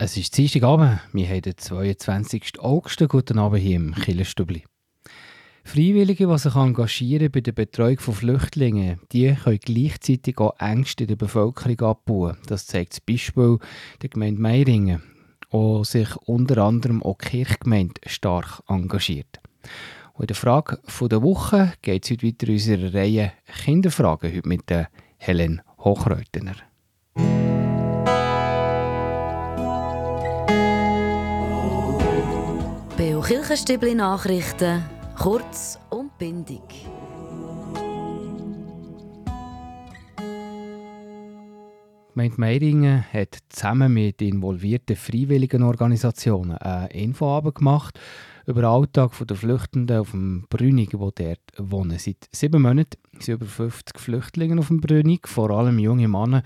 Es ist Dienstagabend, wir haben den 22. August. Guten Abend hier im Killerstübli. Freiwillige, die sich engagieren bei der Betreuung von Flüchtlingen, die können gleichzeitig auch Ängste in der Bevölkerung abbauen. Das zeigt das Beispiel der Gemeinde Meiringen, wo sich unter anderem auch die Kirchgemeinde stark engagiert. Und in der Frage der Woche geht es heute weiter in unserer Reihe Kinderfragen, heute mit Helen Hochreutner. Kirchenstübli Nachrichten, kurz und bindig. Gemeinde Meiringen hat zusammen mit involvierten freiwilligen Organisationen eine Infoabend gemacht über den Alltag der Flüchtenden auf dem Brünig, die dort wohnen. Seit sieben Monaten sind über 50 Flüchtlinge auf dem Brünig, vor allem junge Männer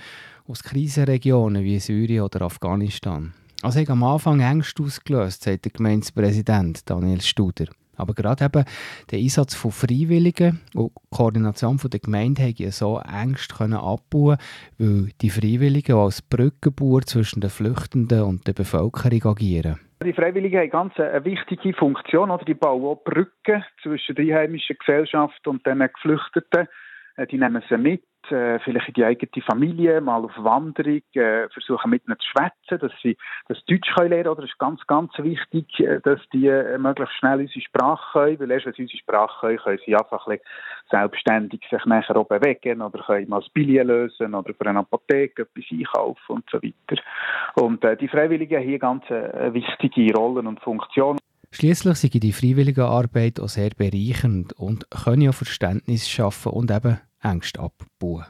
aus Krisenregionen wie Syrien oder Afghanistan. Also ich am Anfang Ängste ausgelöst, sagt der Gemeindepräsident Daniel Studer. Aber gerade eben der Einsatz von Freiwilligen und die Koordination der Gemeinde haben so Ängste abbauen weil die Freiwilligen als Brückenbauer zwischen den Flüchtenden und der Bevölkerung agieren. Die Freiwilligen haben ganz eine wichtige Funktion. Oder? Die bauen auch Brücken zwischen der einheimischen Gesellschaft und den Geflüchteten. Äh, die nehmen sie mit, äh, vielleicht in die eigene Familie, mal auf Wanderung, äh, versuchen mit ihnen zu schwätzen, dass sie das Deutsch können lernen oder es ist ganz, ganz wichtig, dass die möglichst schnell unsere Sprache können, weil erst wenn sie unsere Sprache können, können sie einfach ein selbstständig sich nachher auch bewegen oder können mal das Billet lösen oder für eine Apotheke etwas einkaufen und so weiter. Und die Freiwilligen haben hier ganz wichtige Rollen und Funktionen. Schließlich sind die freiwillige Arbeit auch sehr bereichernd und können ja Verständnis schaffen und eben Ängste abbauen.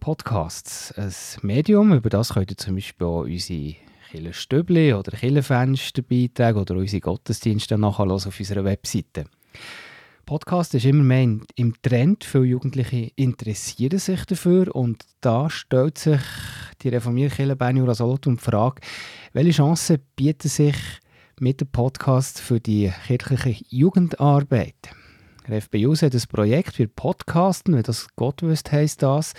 Podcasts, ein Medium, über das könnt ihr zum Beispiel auch unsere Killerstübli oder Killerfensterbeiträge oder unsere Gottesdienste nachhören auf unserer Webseite. Podcast ist immer mehr im Trend. Viele Jugendliche interessieren sich dafür und da stellt sich die reformierte Kirche Benjura Solothurn die Frage, welche Chancen bieten sich mit dem Podcast für die kirchliche Jugendarbeit? Ref BJUS hat ein Projekt für Podcasten, wenn das Gott wüsst, heisst das.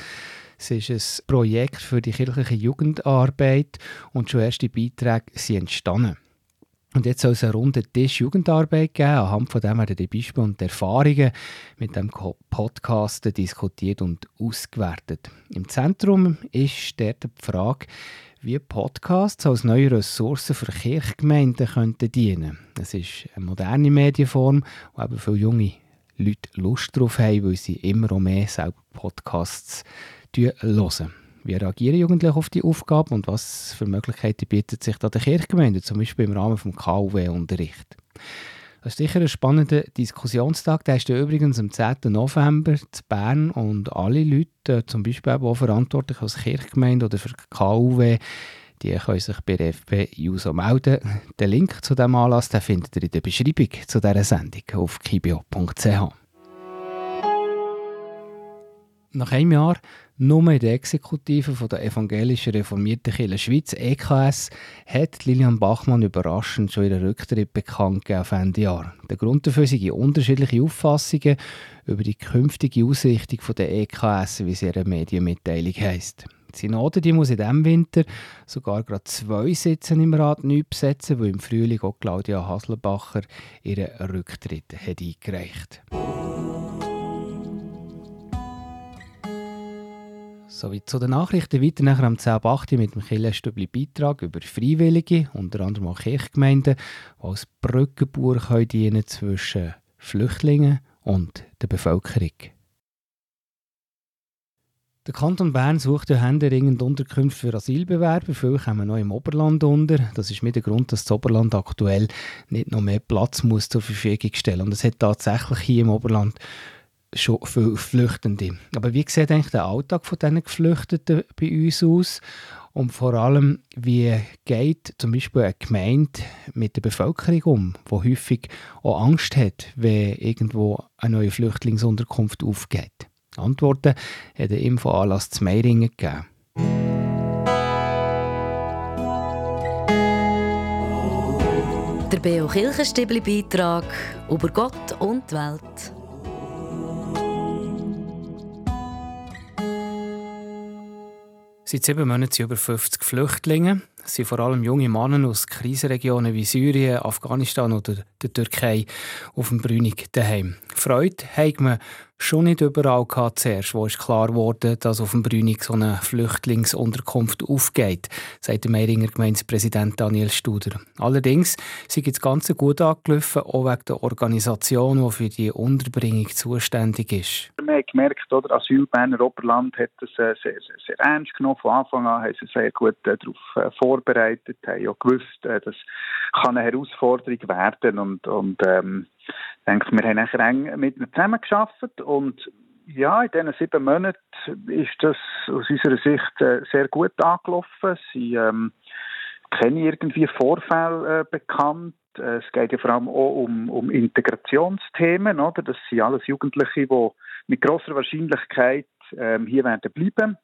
Es ist ein Projekt für die kirchliche Jugendarbeit und schon erste Beiträge sind entstanden. Und jetzt soll es eine runde Tisch Jugendarbeit geben. Anhand von dem werden die Beispiele und die Erfahrungen mit dem Podcast diskutiert und ausgewertet. Im Zentrum ist dort die Frage, wie Podcasts als neue Ressourcen für Kirchgemeinden könnten dienen. Es ist eine moderne Medienform, wo eben viele junge Leute Lust darauf haben, weil sie immer mehr selber Podcasts hören. Wie reagieren Jugendliche auf die Aufgabe und was für Möglichkeiten bietet sich da der Kirchgemeinde, zum Beispiel im Rahmen des KUW-Unterrichts? Das ist sicher ein spannender Diskussionstag. Der ist übrigens am 10. November zu Bern und alle Leute, zum Beispiel auch verantwortlich als Kirchgemeinde oder für KUW, die können sich bei der FP User melden. Den Link zu diesem Anlass den findet ihr in der Beschreibung zu dieser Sendung auf kibio.ch. Nach einem Jahr nur in der Exekutive der Evangelischen Reformierten Kirche Schweiz, EKS, hat Lilian Bachmann überraschend schon ihren Rücktritt bekannt gegeben auf Ende Jahr. Der Grund dafür sind unterschiedliche Auffassungen über die künftige Ausrichtung der EKS, wie sie ihre Medienmitteilung heisst. Synode die muss in diesem Winter sogar gerade zwei Sitze im Rat neu besetzen, weil im Frühling auch Claudia Haslebacher ihren Rücktritt hat eingereicht. Sowie zu den Nachrichten weiter nachher am 10.8. mit dem Killenstübli Beitrag über Freiwillige, unter anderem auch Kirchgemeinden, die als Brückenbauer können dienen zwischen Flüchtlingen und der Bevölkerung. Der Kanton Bern sucht ja händeringend Unterkünfte für Asylbewerber. Viele kommen noch im Oberland unter. Das ist mit der Grund, dass das Oberland aktuell nicht noch mehr Platz muss zur Verfügung stellen. Und es hat tatsächlich hier im Oberland schon viele Flüchtende. Aber wie sieht eigentlich der Alltag von diesen Geflüchteten bei uns aus? Und vor allem, wie geht zum Beispiel eine Gemeinde mit der Bevölkerung um, die häufig auch Angst hat, wenn irgendwo eine neue Flüchtlingsunterkunft aufgeht? Antworten hat der Infoanlass zu Meiringen gegeben. Der Beo Kirchenstibli Beitrag über Gott und die Welt. Seit sieben Monaten sind über 50 Flüchtlinge. Es sind vor allem junge Männer aus Krisenregionen wie Syrien, Afghanistan oder der Türkei auf dem Brünig daheim. Freude hat man schon nicht überall gehabt zuerst, wo es klar wurde, dass auf dem Brünig so eine Flüchtlingsunterkunft aufgeht, sagt der Meiringer Gemeindepräsident Daniel Studer. Allerdings sind das Ganze gut angelaufen, auch wegen der Organisation, die für die Unterbringung zuständig ist. Wir haben gemerkt, oder Asylberner Oberland hat es äh, sehr, sehr, sehr, ernst genommen. Von Anfang an haben sie sehr gut äh, darauf äh, vorbereitet, haben auch gewusst, das kann eine Herausforderung werden und, und ähm, ich denke, wir haben nachher eng mit ihnen zusammengearbeitet und ja, in diesen sieben Monaten ist das aus unserer Sicht äh, sehr gut angelaufen. Sie ähm, kennen irgendwie Vorfälle äh, bekannt. Äh, es geht ja vor allem auch um, um Integrationsthemen. Oder? Das sind alles Jugendliche, die mit großer Wahrscheinlichkeit ähm, hier werden bleiben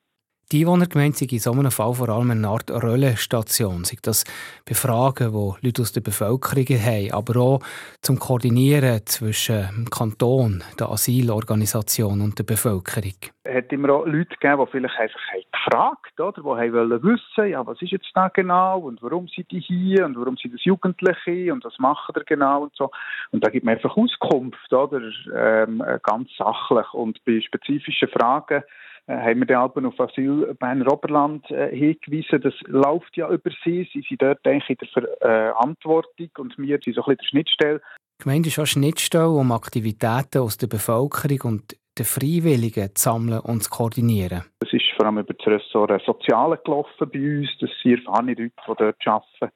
die Einwohnergemeinde sind in so einem Fall vor allem eine Art Rollenstation. Sei das Befragen, die Leute aus der Bevölkerung haben, aber auch zum Koordinieren zwischen dem Kanton, der Asylorganisation und der Bevölkerung. Es hat immer auch Leute gegeben, die vielleicht einfach gefragt oder? Die wollen wissen, ja, was ist jetzt da genau und warum sind die hier und warum sind das Jugendliche und was machen die genau und so. Und da gibt man einfach Auskunft, oder? Ähm, ganz sachlich. Und bei spezifischen Fragen haben wir den Alpen auf Asyl Berner Oberland äh, hingewiesen. Das läuft ja über sie. Sie sind dort eigentlich in der Verantwortung und wir sind so ein bisschen der Schnittstelle. Die Gemeinde ist auch Schnittstelle, um Aktivitäten aus der Bevölkerung und den Freiwilligen zu sammeln und zu koordinieren. Das ist vor allem über das Ressort Soziale gelaufen bei uns. Das sind erfahrene Leute, die dort arbeiten.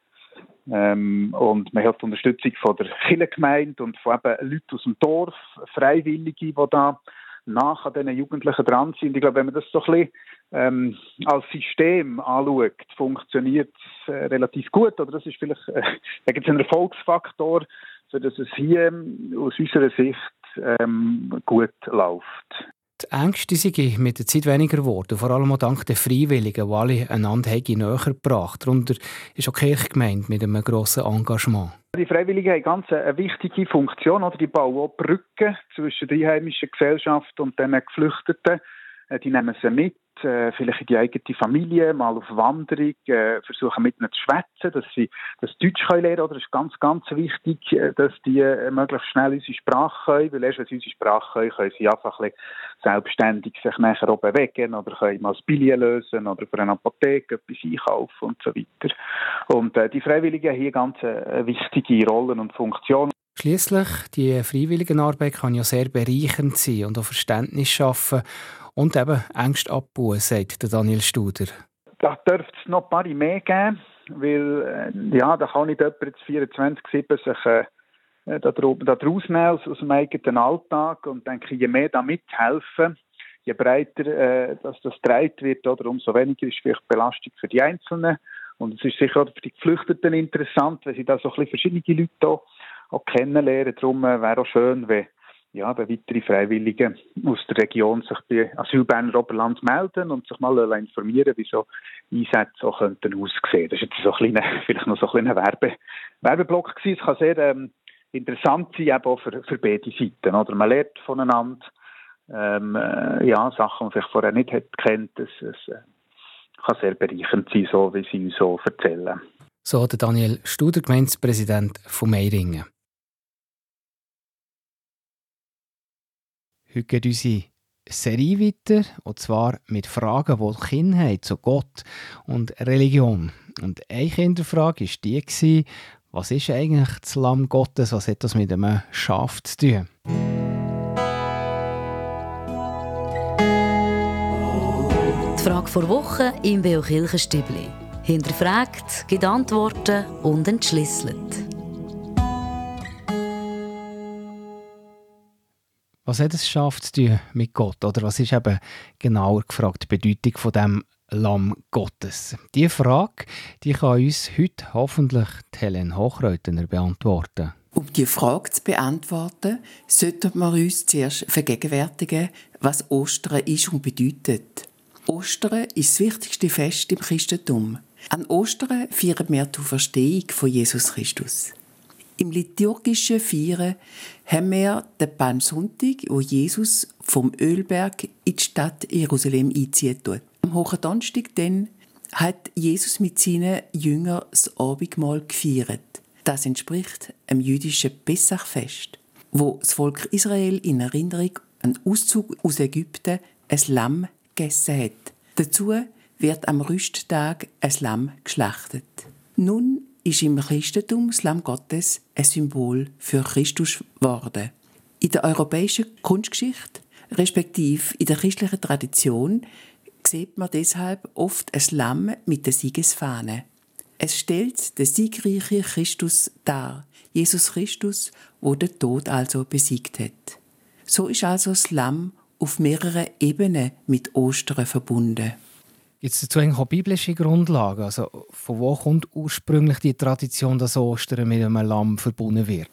Ähm, und man hat die Unterstützung von der Kirchengemeinde und von eben Leuten aus dem Dorf, Freiwillige, die da nach an diesen Jugendlichen dran sind. Ich glaube, wenn man das so ein bisschen ähm, als System anschaut, funktioniert es äh, relativ gut. Oder das ist vielleicht äh, ein Erfolgsfaktor, für dass es hier ähm, aus unserer Sicht ähm, gut läuft. Die Ängste sind mit der Zeit weniger geworden, vor allem auch dank der Freiwilligen, die alle einander näher gebracht Darunter ist auch die Kirche gemeint mit einem grossen Engagement. Die Freiwilligen haben ganz eine wichtige Funktion. Oder? Die bauen auch Brücken zwischen der einheimischen Gesellschaft und den Geflüchteten. Äh, die nehmen sie mit äh, vielleicht in die eigene Familie, mal auf Wanderung, äh, versuchen mit ihnen zu schwätzen, dass sie das Deutsch können lernen oder es ist ganz, ganz wichtig, äh, dass die äh, möglichst schnell unsere Sprache können, weil erst wenn sie unsere Sprache können, können sie einfach ein selbstständig sich nachher auch bewegen oder können mal das Billet lösen oder für eine Apotheke etwas einkaufen und so weiter. Und äh, die Freiwilligen haben hier ganz äh, wichtige Rollen und Funktionen. Schließlich die Freiwilligenarbeit kann ja sehr bereichernd sein und auch Verständnis schaffen und eben Ängste abbauen, sagt Daniel Studer. Da dürfte es noch ein paar mehr geben, weil äh, ja, da kann nicht jemand jetzt 24-7 sich äh, äh da, da aus, dem eigenen Alltag und denke, je mehr da mithelfen, je breiter äh, dass das getragen wird, oder, umso weniger ist vielleicht Belastung für die Einzelnen. Und es ist sicher auch für die Geflüchteten interessant, wenn sie da so ein bisschen verschiedene Leute auch, auch kennenlernen. Darum äh, wäre auch schön, wenn ja, wenn weitere Freiwillige aus der Region sich bei Asylberner Oberland melden und sich mal informieren, wie so Einsätze auch könnten aussehen. Das ist jetzt so ein kleiner, vielleicht noch so ein kleiner Werbe, Werbeblock gewesen. Es kann sehr ähm, interessant sein, eben auch für, für beide Seiten. Oder man lernt voneinander ähm, äh, ja, Sachen, die man vielleicht vorher nicht hat kennt. Es, es äh, kann sehr bereichernd sein, so wie sie uns so erzählen. So der Daniel Studer, Gemeindepräsident von Meiringen. Heute geht unsere Serie weiter, und zwar mit Fragen, die Kinder haben zu Gott und Religion. Und eine Kinderfrage war die, was ist eigentlich das Lamm Gottes, was hat das mit einem Schaf zu tun? Die Frage vor Woche im Beo Kirchenstübli. Hinterfragt, gibt Antworten und entschlüsselt. Was hat es Schaf zu tun mit Gott? Oder was ist eben genauer gefragt die Bedeutung von dem Lamm Gottes? Diese Frage die kann uns heute hoffentlich Helen Hochreutner beantworten. Um die Frage zu beantworten, sollten wir uns zuerst vergegenwärtigen, was Ostern ist und bedeutet. Ostern ist das wichtigste Fest im Christentum. An Ostern feiern wir die Verstehung von Jesus Christus. Im liturgischen Feiern haben wir den Palmsonntag, wo Jesus vom Ölberg in die Stadt Jerusalem einzieht. Am Hohen Donnerstag dann hat Jesus mit seinen Jüngern das Abendmahl gefeiert. Das entspricht einem jüdischen Pessachfest, wo das Volk Israel in Erinnerung an Auszug aus Ägypten ein Lamm gegessen hat. Dazu wird am Rüsttag ein Lamm geschlachtet. Nun ist im Christentum das Lamm Gottes ein Symbol für Christus geworden. In der europäischen Kunstgeschichte, respektive in der christlichen Tradition, sieht man deshalb oft ein Lamm mit der Siegesfahne. Es stellt den siegreichen Christus dar, Jesus Christus, wo der Tod also besiegt hat. So ist also das Lamm auf mehreren Ebenen mit Ostern verbunden. Es dazu eigentlich biblische Grundlagen? Also von wo kommt ursprünglich die Tradition, dass Ostern mit einem Lamm verbunden wird?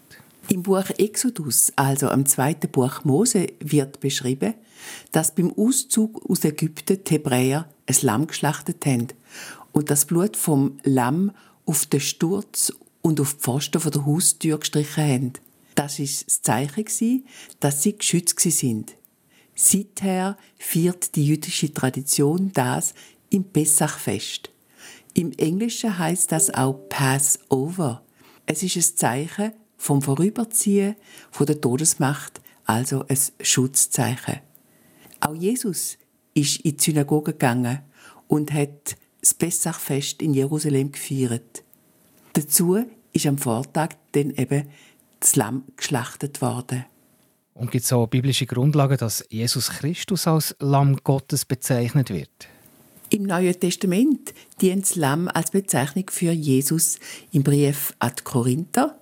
Im Buch Exodus, also am zweiten Buch Mose, wird beschrieben, dass beim Auszug aus Ägypten die Hebräer ein Lamm geschlachtet haben und das Blut vom Lamm auf den Sturz und auf die Pfosten der Haustür gestrichen haben. Das war das Zeichen, dass sie geschützt sind. Seither feiert die jüdische Tradition das im Pessachfest. Im Englischen heißt das auch Passover. Es ist ein Zeichen vom Vorüberziehen von der Todesmacht, also ein Schutzzeichen. Auch Jesus ist in die Synagoge gegangen und hat das Pessachfest in Jerusalem gefeiert. Dazu ist am Vortag dann eben das Lamm geschlachtet worden. Und gibt es auch biblische Grundlagen, dass Jesus Christus als Lamm Gottes bezeichnet wird? Im Neuen Testament dient das Lamm als Bezeichnung für Jesus im Brief an die Korinther,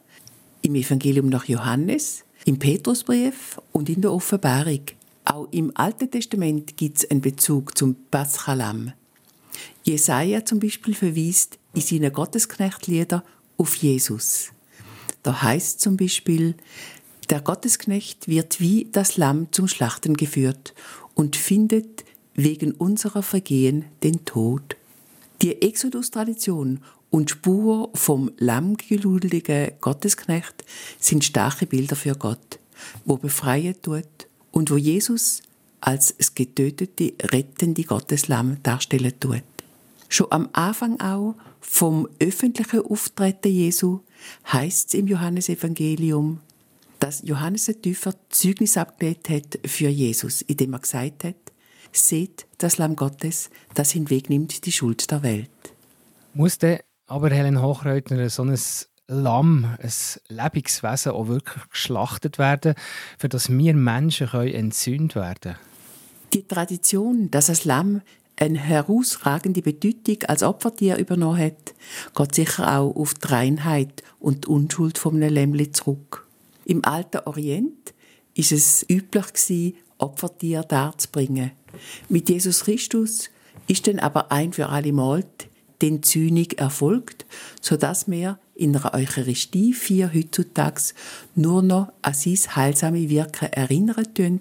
im Evangelium nach Johannes, im Petrusbrief und in der Offenbarung. Auch im Alten Testament gibt es einen Bezug zum Paschalam. Jesaja zum Beispiel verweist in seinen Gottesknechtlieder auf Jesus. Da heißt zum Beispiel, der Gottesknecht wird wie das Lamm zum Schlachten geführt und findet wegen unserer Vergehen den Tod. Die Exodus-Tradition und Spur vom lammgeludeligen Gottesknecht sind starke Bilder für Gott, wo befreien tut und wo Jesus als das getötete, rettende Gotteslamm darstellen tut. Schon am Anfang auch vom öffentlichen Auftreten Jesu heißt es im Johannesevangelium, dass Johannes der Täufer Zeugnis abgelegt hat für Jesus, indem er gesagt hat, seht das Lamm Gottes, das hinwegnimmt die Schuld der Welt. Muss der aber Helen Hochreutner so ein Lamm, ein Lebenswesen auch wirklich geschlachtet werden, für das wir Menschen können entzündet werden Die Tradition, dass das Lamm eine herausragende Bedeutung als Opfertier übernommen hat, geht sicher auch auf die Reinheit und die Unschuld von einem Lämmli zurück. Im alten Orient ist es üblich Opfertier darzubringen. Mit Jesus Christus ist dann aber ein für alle Mal die Entzündung erfolgt, sodass wir in einer Eucharistie vier heutzutage nur noch an sein heilsame Wirken erinnern tun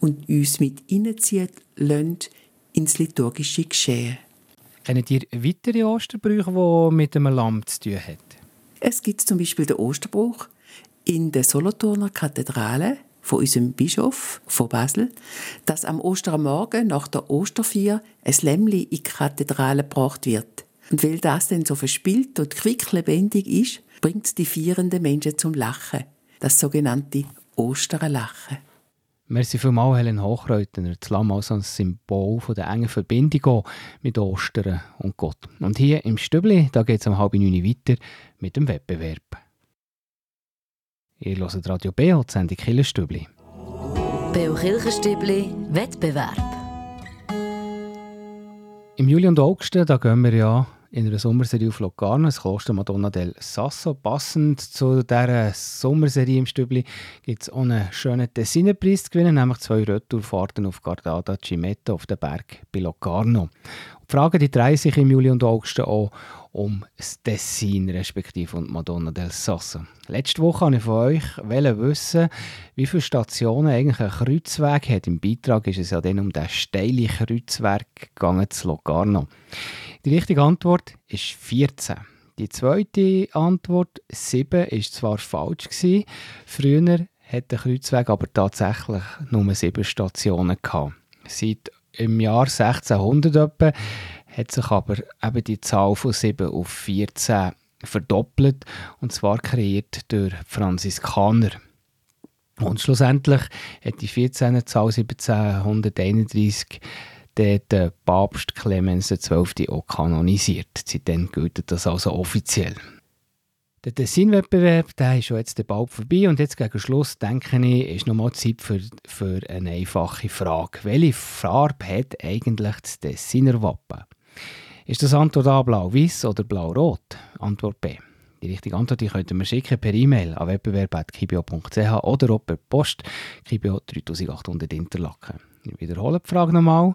und uns mit hineinziehen lassen ins liturgische Geschehen. Kennen ihr weitere Osterbrüche, die mit einem Lamm zu tun haben? Es gibt zum Beispiel den Osterbruch in der Solothurner Kathedrale von unserem Bischof von Basel, dass am Ostermorgen nach der Osterfeier ein Lämmli in die Kathedrale gebracht wird. Und weil das dann so verspielt und quicklebendig ist, bringt es die feiernden Menschen zum Lachen. Das sogenannte Osterlachen. Merci vielmals, Helen Hochreutner. Das Lamm als ein Symbol der engen Verbindung mit Ostern und Gott. Und hier im Stübli, da geht es um halb neun weiter mit dem Wettbewerb. Ihr hört Radio BO, die Sendung Killerstübli. BO Kirchenstübli Wettbewerb. Im Juli und August, da gehen wir ja in einer Sommerserie auf Locarno, das Kloster Madonna del Sasso. Passend zu dieser Sommerserie im Stübli gibt es auch einen schönen Tessinerpreis zu gewinnen, nämlich zwei Retourfahrten auf Gardada Cimetta auf den Berg bei Locarno. Die Fragen die drehen sich im Juli und August auch um das Tessin respektive und Madonna del Sasso. Letzte Woche wollte ich von euch wissen, wie viele Stationen eigentlich ein Kreuzweg hat. Im Beitrag ist es ja dann um den steilen Kreuzweg gegangen zu Locarno. Die richtige Antwort ist 14. Die zweite Antwort, 7, ist zwar falsch gewesen. Früher hat der Kreuzweg aber tatsächlich nur sieben Stationen gehabt. Seit im Jahr 1600 etwa hat sich aber eben die Zahl von 7 auf 14 verdoppelt und zwar kreiert durch Franziskaner. Und schlussendlich hat die 14. Zahl 1731 der Papst Clemens XII. auch kanonisiert. Seitdem gilt das also offiziell. Der Tessin-Wettbewerb ist schon jetzt bald vorbei und jetzt gegen Schluss, denke ich, ist nochmal Zeit für, für eine einfache Frage. Welche Farbe hat eigentlich das Tessiner Wappen? Ist das Antwort A blau-weiß oder blau-rot? Antwort B. Die richtige Antwort die könnt ihr mir schicken per E-Mail an wettbewerb.kibio.ch oder auch per Post Kibio 3800 Interlaken. Ich wiederhole die Frage nochmal.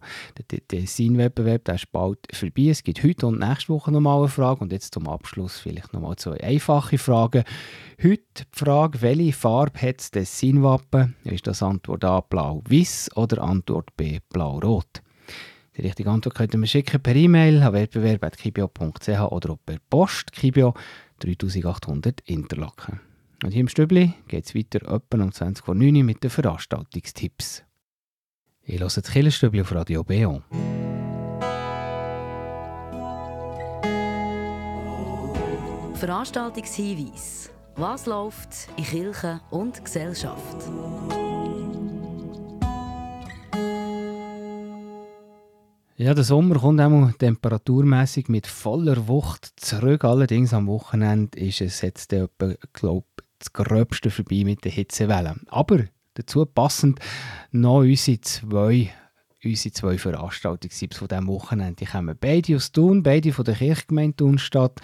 Der Design-Wettbewerb ist bald vorbei. Es gibt heute und nächste Woche nochmal eine Frage. Und jetzt zum Abschluss vielleicht nochmal zwei einfache Fragen. Heute die Frage, welche Farbe hat das Design-Wappen? Ist das Antwort A blau-weiß oder Antwort B blau-rot? Die richtige Antwort könnt ihr mir schicken per E-Mail an wettbewerb.kibio.ch oder per Post Kibio 3800 Interlaken. Und hier im Stübli geht es weiter um 20.09 Uhr mit den Veranstaltungstipps. Ich höre das Killerstübli auf Radio Beon. Veranstaltungshinweis. Was läuft in Kirche und Gesellschaft? Ja, der Sommer kommt auch temperaturmäßig mit voller Wucht zurück. Allerdings am Wochenende ist es jetzt, glaube das Gröbste vorbei mit den Hitzewellen. Aber dazu passend noch unsere zwei, unsere zwei Veranstaltungstipps von diesem Wochenende. Die kommen beide aus Thun, beide von der Kirchgemeinde Thunstadt.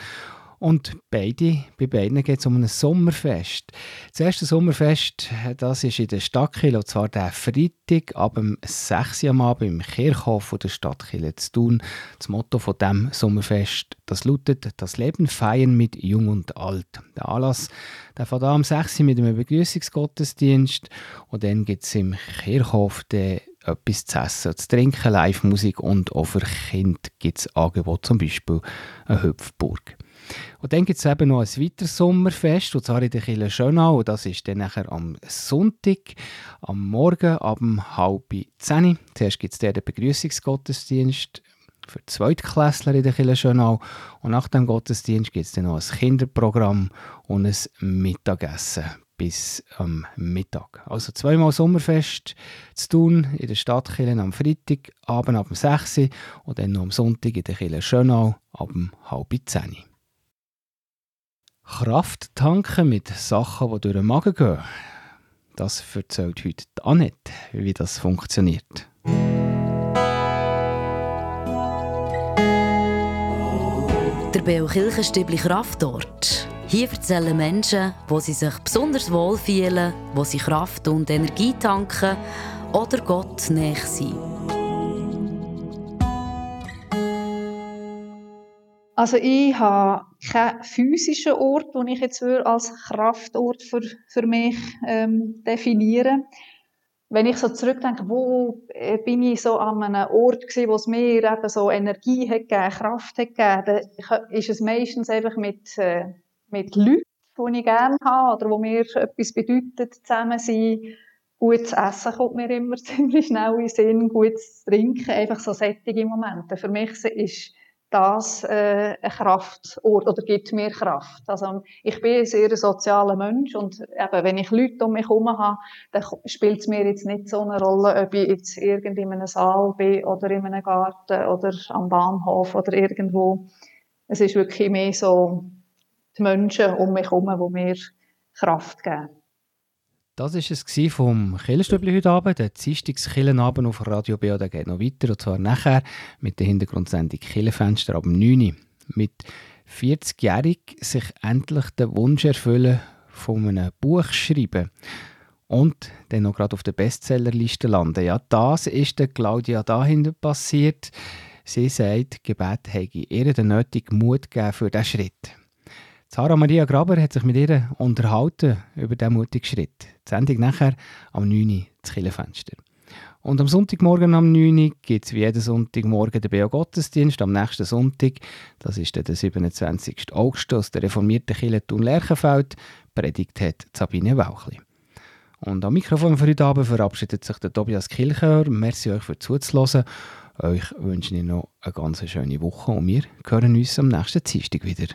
Und beide, bei beiden geht es um ein Sommerfest. Das erste Sommerfest das ist in der Stadtkirche, und zwar der Freitag ab 6 Uhr am Abend im Kirchhof der Stadtkirche zu tun. Das Motto von dem Sommerfest das lautet «Das Leben feiern mit Jung und Alt». Der Anlass der fängt am 6 Uhr mit einem Begrüßungsgottesdienst und dann gibt es im Kirchhof den etwas zu essen, zu trinken, Live-Musik und auch für Kinder gibt es Angebote, zum Beispiel eine Hüpfburg. Und dann gibt es eben noch ein weiteres Sommerfest, und zwar in der Kille Schönau. Und das ist dann nachher am Sonntag, am Morgen, ab halb zehn. Zuerst gibt es den Begrüßungsgottesdienst für Zweitklässler in der Kille Schönau. Und nach dem Gottesdienst gibt es dann noch ein Kinderprogramm und ein Mittagessen bis am Mittag. Also zweimal Sommerfest zu tun in der Stadtkirche am Freitag, Abend ab 6 Uhr und dann noch am Sonntag in der Kille Schönau ab halb 10 Uhr. Kraft tanken mit Sachen, die durch den Magen gehen. Das erzählt heute Annette, wie das funktioniert. Der Beo Kirchenstübli Kraftort. Hier erzählen Menschen, wo sie sich besonders wohl fühlen, wo sie Kraft und Energie tanken oder Gott näher sind. Also ich habe keinen physischen Ort, den ich jetzt als Kraftort für, für mich ähm, definieren Wenn ich so zurückdenke, wo äh, bin ich so an einem Ort gewesen, wo es mir eben so Energie hat gegeben, Kraft hat gegeben, dann ist es meistens einfach mit, äh, mit Leuten, die ich gerne habe oder wo mir etwas bedeutet, zusammen sein. Gutes Essen kommt mir immer ziemlich schnell in den Sinn, gutes Trinken, einfach so sättige Momente. Für mich ist das äh, eine Kraft oder gibt mir Kraft. Also ich bin ein sehr sozialer Mensch und eben, wenn ich Leute um mich herum habe, dann spielt es mir jetzt nicht so eine Rolle, ob ich jetzt irgendwie in einem Saal bin oder in einem Garten oder am Bahnhof oder irgendwo. Es ist wirklich mehr so die Menschen um mich herum, die mir Kraft geben. Das war es vom Killenstübli heute Abend. Der Dienstagskillenabend auf Radio BA der geht noch weiter. Und zwar nachher mit der Hintergrundsendung Killenfenster ab 9 Uhr. Mit 40-jährig sich endlich den Wunsch erfüllen von einem Buch schreiben. Und dann noch gerade auf der Bestsellerliste landen. Ja, das ist der Claudia dahinter passiert. Sie sagt, Gebet hätte ihr den nötigen Mut gegeben für diesen Schritt. Sarah Maria Graber hat sich mit ihr unterhalten über diesen mutigen Schritt. Die Sendung nachher am 9. Uhr das Killenfenster. Und am Sonntagmorgen am 9 Uhr gibt es wie jeden Sonntagmorgen den Beo Gottesdienst. Am nächsten Sonntag, das ist der 27. August aus der reformierten Kirche Thun Lerchenfeld, predigt hat Sabine Wauchli. Und am Mikrofon für heute Abend verabschiedet sich der Tobias Kilchör. Merci euch für zuzuhören. Euch wünsche ich noch eine ganz schöne Woche und wir hören uns am nächsten Dienstag wieder.